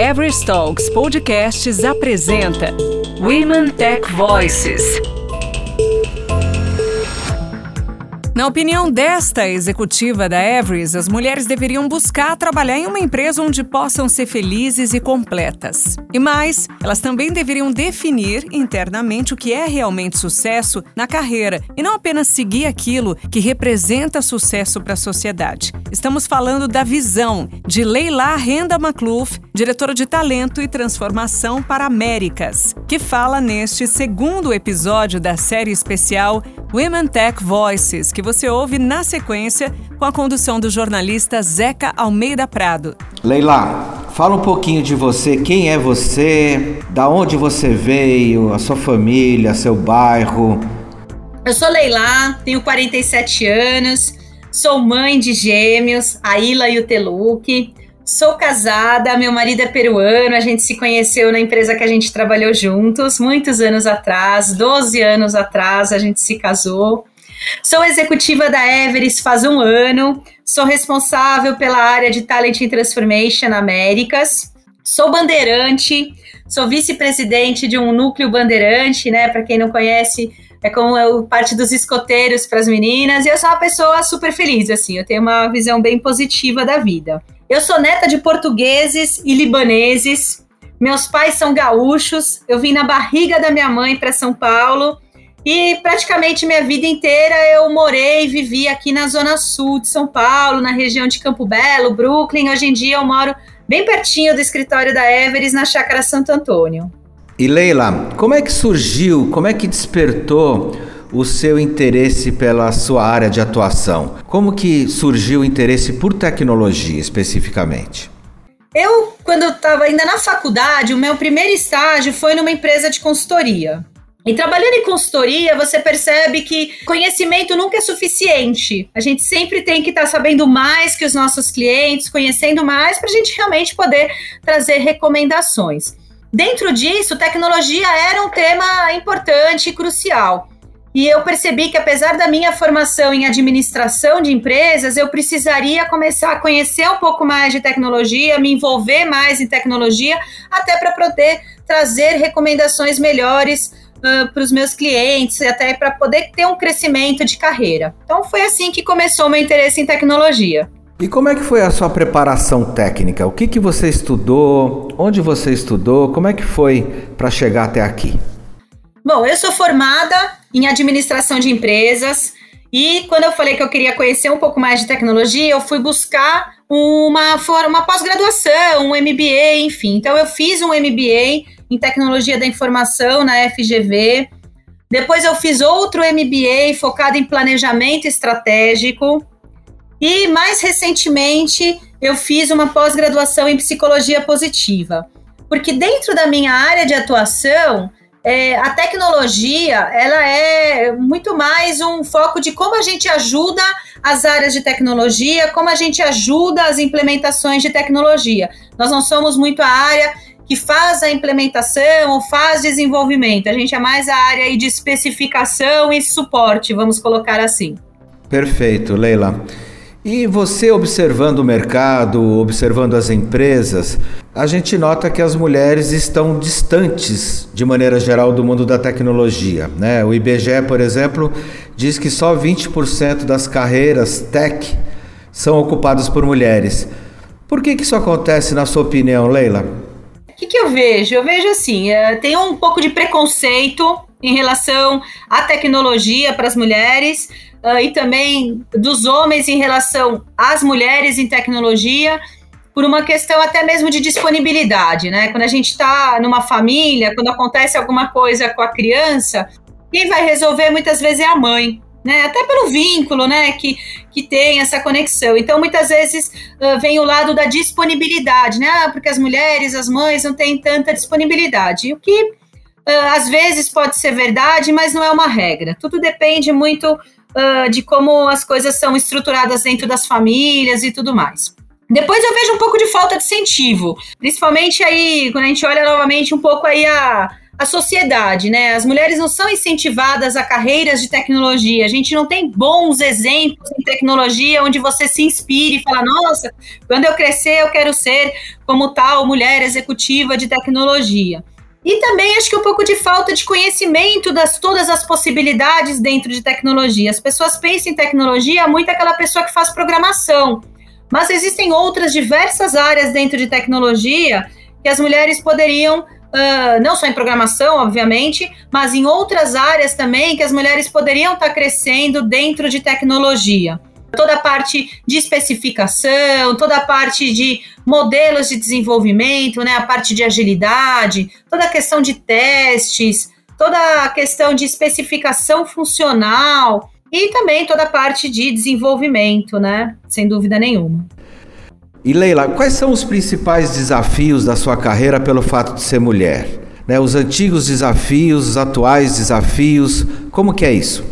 Everest Talks Podcasts apresenta Women Tech Voices. Na opinião desta executiva da Everest, as mulheres deveriam buscar trabalhar em uma empresa onde possam ser felizes e completas. E mais, elas também deveriam definir internamente o que é realmente sucesso na carreira e não apenas seguir aquilo que representa sucesso para a sociedade. Estamos falando da visão de Leila Renda Macluf, diretora de talento e transformação para Américas, que fala neste segundo episódio da série especial Women Tech Voices, que você ouve na sequência com a condução do jornalista Zeca Almeida Prado. Leila, fala um pouquinho de você, quem é você, da onde você veio, a sua família, seu bairro. Eu sou Leila, tenho 47 anos, sou mãe de gêmeos, a Ila e o Teluque. Sou casada, meu marido é peruano, a gente se conheceu na empresa que a gente trabalhou juntos muitos anos atrás, 12 anos atrás a gente se casou. Sou executiva da Everest faz um ano, sou responsável pela área de Talent and Transformation Américas, sou bandeirante, sou vice-presidente de um núcleo bandeirante, né? Para quem não conhece, é como eu parte dos escoteiros para as meninas, e eu sou uma pessoa super feliz, assim, eu tenho uma visão bem positiva da vida. Eu sou neta de portugueses e libaneses. Meus pais são gaúchos. Eu vim na barriga da minha mãe para São Paulo. E praticamente minha vida inteira eu morei e vivi aqui na zona sul de São Paulo, na região de Campo Belo, Brooklyn. Hoje em dia eu moro bem pertinho do escritório da Everest, na Chácara Santo Antônio. E Leila, como é que surgiu, como é que despertou o seu interesse pela sua área de atuação? Como que surgiu o interesse por tecnologia especificamente? Eu, quando eu estava ainda na faculdade, o meu primeiro estágio foi numa empresa de consultoria. E trabalhando em consultoria, você percebe que conhecimento nunca é suficiente. A gente sempre tem que estar tá sabendo mais que os nossos clientes, conhecendo mais, para a gente realmente poder trazer recomendações. Dentro disso, tecnologia era um tema importante e crucial. E eu percebi que, apesar da minha formação em administração de empresas, eu precisaria começar a conhecer um pouco mais de tecnologia, me envolver mais em tecnologia, até para poder trazer recomendações melhores uh, para os meus clientes, até para poder ter um crescimento de carreira. Então, foi assim que começou o meu interesse em tecnologia. E como é que foi a sua preparação técnica? O que, que você estudou? Onde você estudou? Como é que foi para chegar até aqui? Bom, eu sou formada em administração de empresas. E quando eu falei que eu queria conhecer um pouco mais de tecnologia, eu fui buscar uma, uma pós-graduação, um MBA, enfim. Então, eu fiz um MBA em tecnologia da informação na FGV. Depois, eu fiz outro MBA focado em planejamento estratégico. E mais recentemente, eu fiz uma pós-graduação em psicologia positiva. Porque dentro da minha área de atuação, é, a tecnologia ela é muito mais um foco de como a gente ajuda as áreas de tecnologia, como a gente ajuda as implementações de tecnologia. Nós não somos muito a área que faz a implementação ou faz desenvolvimento, a gente é mais a área de especificação e suporte, vamos colocar assim. Perfeito, Leila. E você observando o mercado, observando as empresas, a gente nota que as mulheres estão distantes, de maneira geral, do mundo da tecnologia. Né? O IBGE, por exemplo, diz que só 20% das carreiras tech são ocupadas por mulheres. Por que, que isso acontece, na sua opinião, Leila? O que, que eu vejo? Eu vejo assim: é, tem um pouco de preconceito em relação à tecnologia para as mulheres uh, e também dos homens em relação às mulheres em tecnologia, por uma questão até mesmo de disponibilidade, né? Quando a gente está numa família, quando acontece alguma coisa com a criança, quem vai resolver muitas vezes é a mãe. Né, até pelo vínculo, né, que, que tem essa conexão. Então, muitas vezes uh, vem o lado da disponibilidade, né, ah, porque as mulheres, as mães não têm tanta disponibilidade. O que uh, às vezes pode ser verdade, mas não é uma regra. Tudo depende muito uh, de como as coisas são estruturadas dentro das famílias e tudo mais. Depois eu vejo um pouco de falta de incentivo, principalmente aí quando a gente olha novamente um pouco aí a, a sociedade, né? As mulheres não são incentivadas a carreiras de tecnologia. A gente não tem bons exemplos em tecnologia onde você se inspire e fala: nossa, quando eu crescer, eu quero ser como tal mulher executiva de tecnologia. E também acho que um pouco de falta de conhecimento das todas as possibilidades dentro de tecnologia. As pessoas pensam em tecnologia muito aquela pessoa que faz programação. Mas existem outras diversas áreas dentro de tecnologia que as mulheres poderiam uh, não só em programação, obviamente, mas em outras áreas também que as mulheres poderiam estar crescendo dentro de tecnologia. Toda a parte de especificação, toda a parte de modelos de desenvolvimento, né, a parte de agilidade, toda a questão de testes, toda a questão de especificação funcional e também toda a parte de desenvolvimento, né, sem dúvida nenhuma. E Leila, quais são os principais desafios da sua carreira pelo fato de ser mulher? Né, os antigos desafios, os atuais desafios, como que é isso?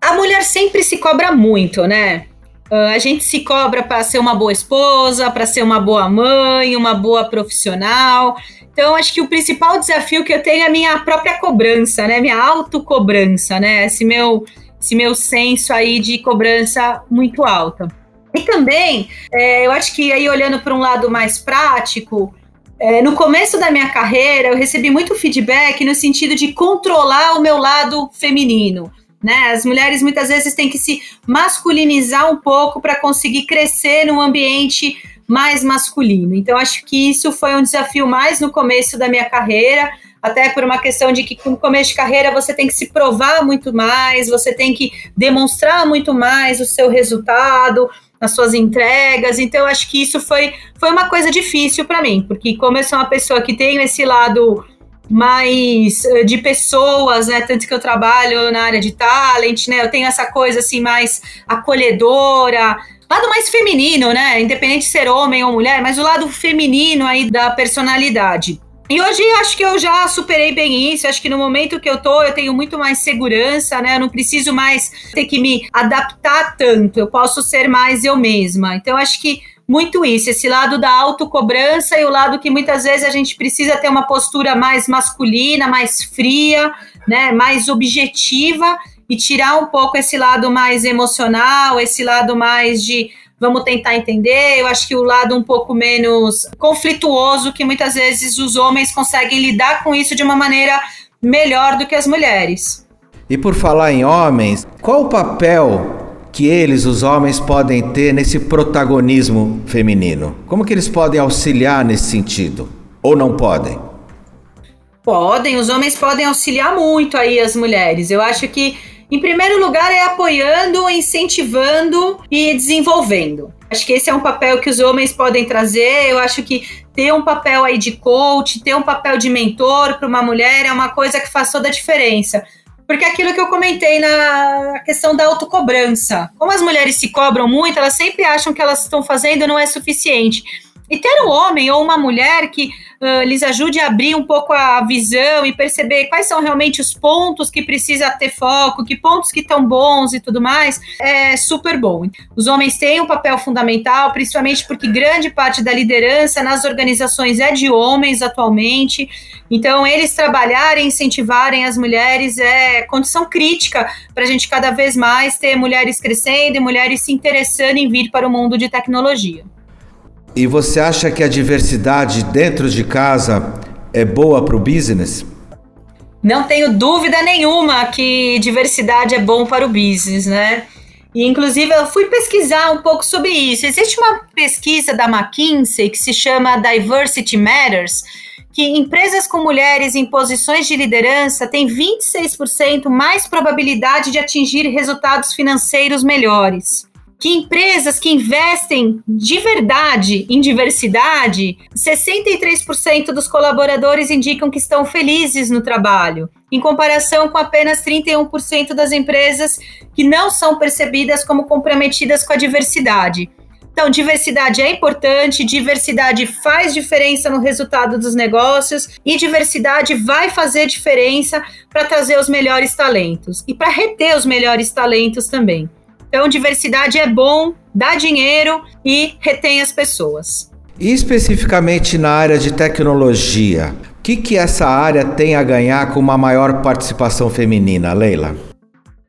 A mulher sempre se cobra muito, né? Uh, a gente se cobra para ser uma boa esposa, para ser uma boa mãe, uma boa profissional. Então, acho que o principal desafio que eu tenho é a minha própria cobrança, né? Minha autocobrança, né? Esse meu, esse meu senso aí de cobrança muito alta. E também, é, eu acho que aí olhando para um lado mais prático, é, no começo da minha carreira eu recebi muito feedback no sentido de controlar o meu lado feminino. Né? As mulheres muitas vezes têm que se masculinizar um pouco para conseguir crescer num ambiente mais masculino. Então, acho que isso foi um desafio mais no começo da minha carreira, até por uma questão de que no começo de carreira você tem que se provar muito mais, você tem que demonstrar muito mais o seu resultado, nas suas entregas. Então, acho que isso foi, foi uma coisa difícil para mim, porque como eu sou uma pessoa que tem esse lado mais eh, de pessoas, né? Tanto que eu trabalho na área de talent, né? Eu tenho essa coisa assim mais acolhedora, lado mais feminino, né? Independente de ser homem ou mulher, mas o lado feminino aí da personalidade. E hoje eu acho que eu já superei bem isso. Acho que no momento que eu tô, eu tenho muito mais segurança, né? Eu não preciso mais ter que me adaptar tanto. Eu posso ser mais eu mesma. Então, acho que muito isso, esse lado da autocobrança e o lado que muitas vezes a gente precisa ter uma postura mais masculina, mais fria, né, mais objetiva e tirar um pouco esse lado mais emocional, esse lado mais de vamos tentar entender. Eu acho que o lado um pouco menos conflituoso, que muitas vezes os homens conseguem lidar com isso de uma maneira melhor do que as mulheres. E por falar em homens, qual o papel que eles, os homens, podem ter nesse protagonismo feminino? Como que eles podem auxiliar nesse sentido? Ou não podem? Podem, os homens podem auxiliar muito aí as mulheres. Eu acho que em primeiro lugar, é apoiando, incentivando e desenvolvendo. Acho que esse é um papel que os homens podem trazer. Eu acho que ter um papel aí de coach, ter um papel de mentor para uma mulher é uma coisa que faz toda a diferença. Porque aquilo que eu comentei na questão da autocobrança. Como as mulheres se cobram muito, elas sempre acham que elas estão fazendo não é suficiente. E ter um homem ou uma mulher que uh, lhes ajude a abrir um pouco a visão e perceber quais são realmente os pontos que precisa ter foco, que pontos que estão bons e tudo mais, é super bom. Os homens têm um papel fundamental, principalmente porque grande parte da liderança nas organizações é de homens atualmente. Então, eles trabalharem, incentivarem as mulheres é condição crítica para a gente cada vez mais ter mulheres crescendo e mulheres se interessando em vir para o mundo de tecnologia. E você acha que a diversidade dentro de casa é boa para o business? Não tenho dúvida nenhuma que diversidade é bom para o business, né? E, inclusive, eu fui pesquisar um pouco sobre isso. Existe uma pesquisa da McKinsey que se chama Diversity Matters, que empresas com mulheres em posições de liderança têm 26% mais probabilidade de atingir resultados financeiros melhores que empresas que investem de verdade em diversidade, 63% dos colaboradores indicam que estão felizes no trabalho, em comparação com apenas 31% das empresas que não são percebidas como comprometidas com a diversidade. Então, diversidade é importante, diversidade faz diferença no resultado dos negócios e diversidade vai fazer diferença para trazer os melhores talentos e para reter os melhores talentos também. Então, diversidade é bom, dá dinheiro e retém as pessoas. E especificamente na área de tecnologia, O que, que essa área tem a ganhar com uma maior participação feminina, Leila?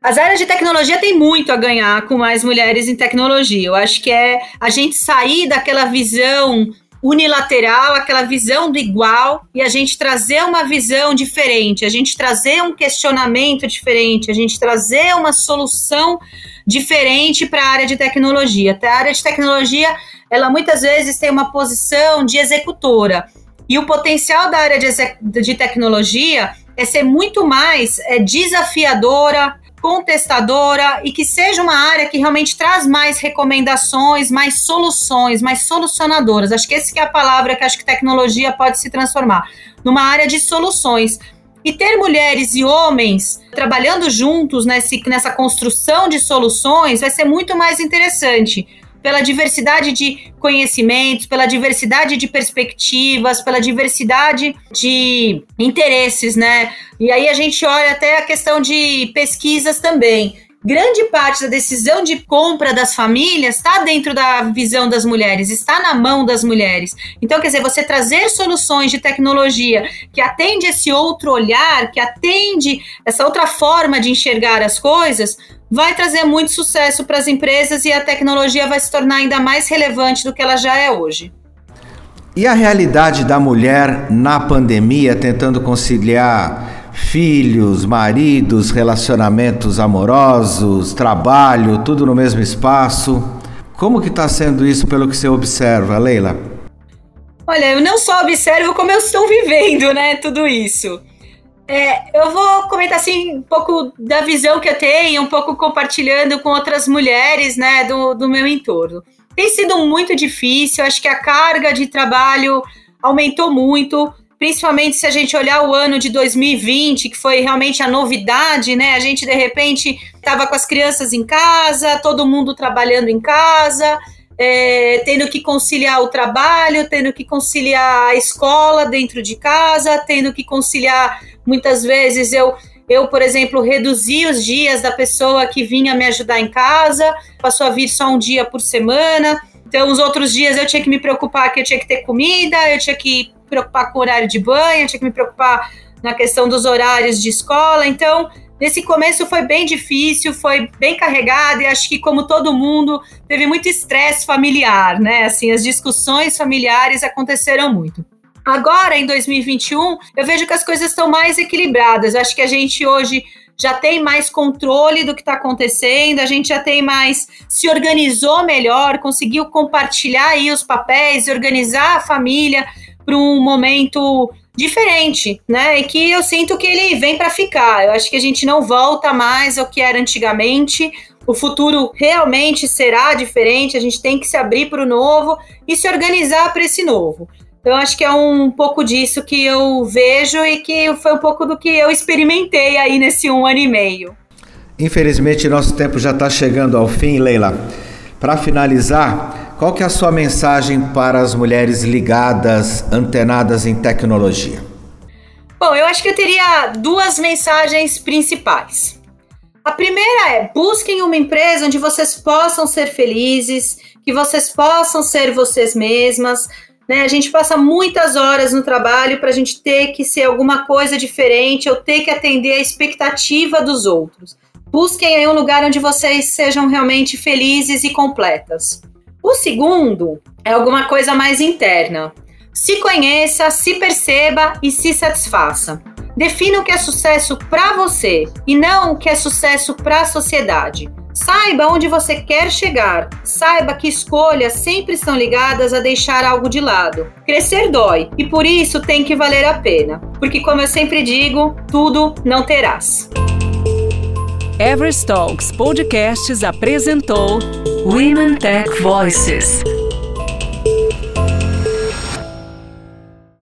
As áreas de tecnologia têm muito a ganhar com mais mulheres em tecnologia. Eu acho que é a gente sair daquela visão unilateral, aquela visão do igual, e a gente trazer uma visão diferente, a gente trazer um questionamento diferente, a gente trazer uma solução diferente para a área de tecnologia. A área de tecnologia, ela muitas vezes tem uma posição de executora. E o potencial da área de, de tecnologia é ser muito mais é, desafiadora, contestadora e que seja uma área que realmente traz mais recomendações, mais soluções, mais solucionadoras. Acho que essa que é a palavra que acho que tecnologia pode se transformar numa área de soluções. E ter mulheres e homens trabalhando juntos nesse, nessa construção de soluções vai ser muito mais interessante pela diversidade de conhecimentos, pela diversidade de perspectivas, pela diversidade de interesses, né? E aí a gente olha até a questão de pesquisas também grande parte da decisão de compra das famílias está dentro da visão das mulheres, está na mão das mulheres. Então, quer dizer, você trazer soluções de tecnologia que atende esse outro olhar, que atende essa outra forma de enxergar as coisas, vai trazer muito sucesso para as empresas e a tecnologia vai se tornar ainda mais relevante do que ela já é hoje. E a realidade da mulher na pandemia tentando conciliar filhos, maridos, relacionamentos amorosos, trabalho, tudo no mesmo espaço. Como que está sendo isso pelo que você observa, Leila? Olha, eu não só observo como eu estou vivendo, né, tudo isso. É, eu vou comentar assim um pouco da visão que eu tenho, um pouco compartilhando com outras mulheres, né, do, do meu entorno. Tem sido muito difícil, acho que a carga de trabalho aumentou muito principalmente se a gente olhar o ano de 2020, que foi realmente a novidade, né? A gente de repente estava com as crianças em casa, todo mundo trabalhando em casa, é, tendo que conciliar o trabalho, tendo que conciliar a escola dentro de casa, tendo que conciliar muitas vezes eu eu, por exemplo, reduzi os dias da pessoa que vinha me ajudar em casa, passou a vir só um dia por semana. Então, os outros dias eu tinha que me preocupar que eu tinha que ter comida, eu tinha que preocupar com o horário de banho, tinha que me preocupar na questão dos horários de escola. Então, nesse começo foi bem difícil, foi bem carregado e acho que como todo mundo teve muito estresse familiar, né? Assim, as discussões familiares aconteceram muito. Agora, em 2021, eu vejo que as coisas estão mais equilibradas. Acho que a gente hoje já tem mais controle do que está acontecendo, a gente já tem mais, se organizou melhor, conseguiu compartilhar aí os papéis, organizar a família para um momento diferente, né? E que eu sinto que ele vem para ficar. Eu acho que a gente não volta mais ao que era antigamente. O futuro realmente será diferente. A gente tem que se abrir para o novo e se organizar para esse novo. Então, acho que é um pouco disso que eu vejo e que foi um pouco do que eu experimentei aí nesse um ano e meio. Infelizmente, nosso tempo já está chegando ao fim, Leila. Para finalizar, qual que é a sua mensagem para as mulheres ligadas, antenadas em tecnologia? Bom, eu acho que eu teria duas mensagens principais. A primeira é: busquem uma empresa onde vocês possam ser felizes, que vocês possam ser vocês mesmas. Né? A gente passa muitas horas no trabalho para a gente ter que ser alguma coisa diferente ou ter que atender a expectativa dos outros. Busquem um lugar onde vocês sejam realmente felizes e completas. O segundo é alguma coisa mais interna. Se conheça, se perceba e se satisfaça. Defina o que é sucesso para você e não o que é sucesso para a sociedade. Saiba onde você quer chegar. Saiba que escolhas sempre estão ligadas a deixar algo de lado. Crescer dói e por isso tem que valer a pena. Porque, como eu sempre digo, tudo não terás. Everest Talks Podcasts apresentou Women Tech Voices.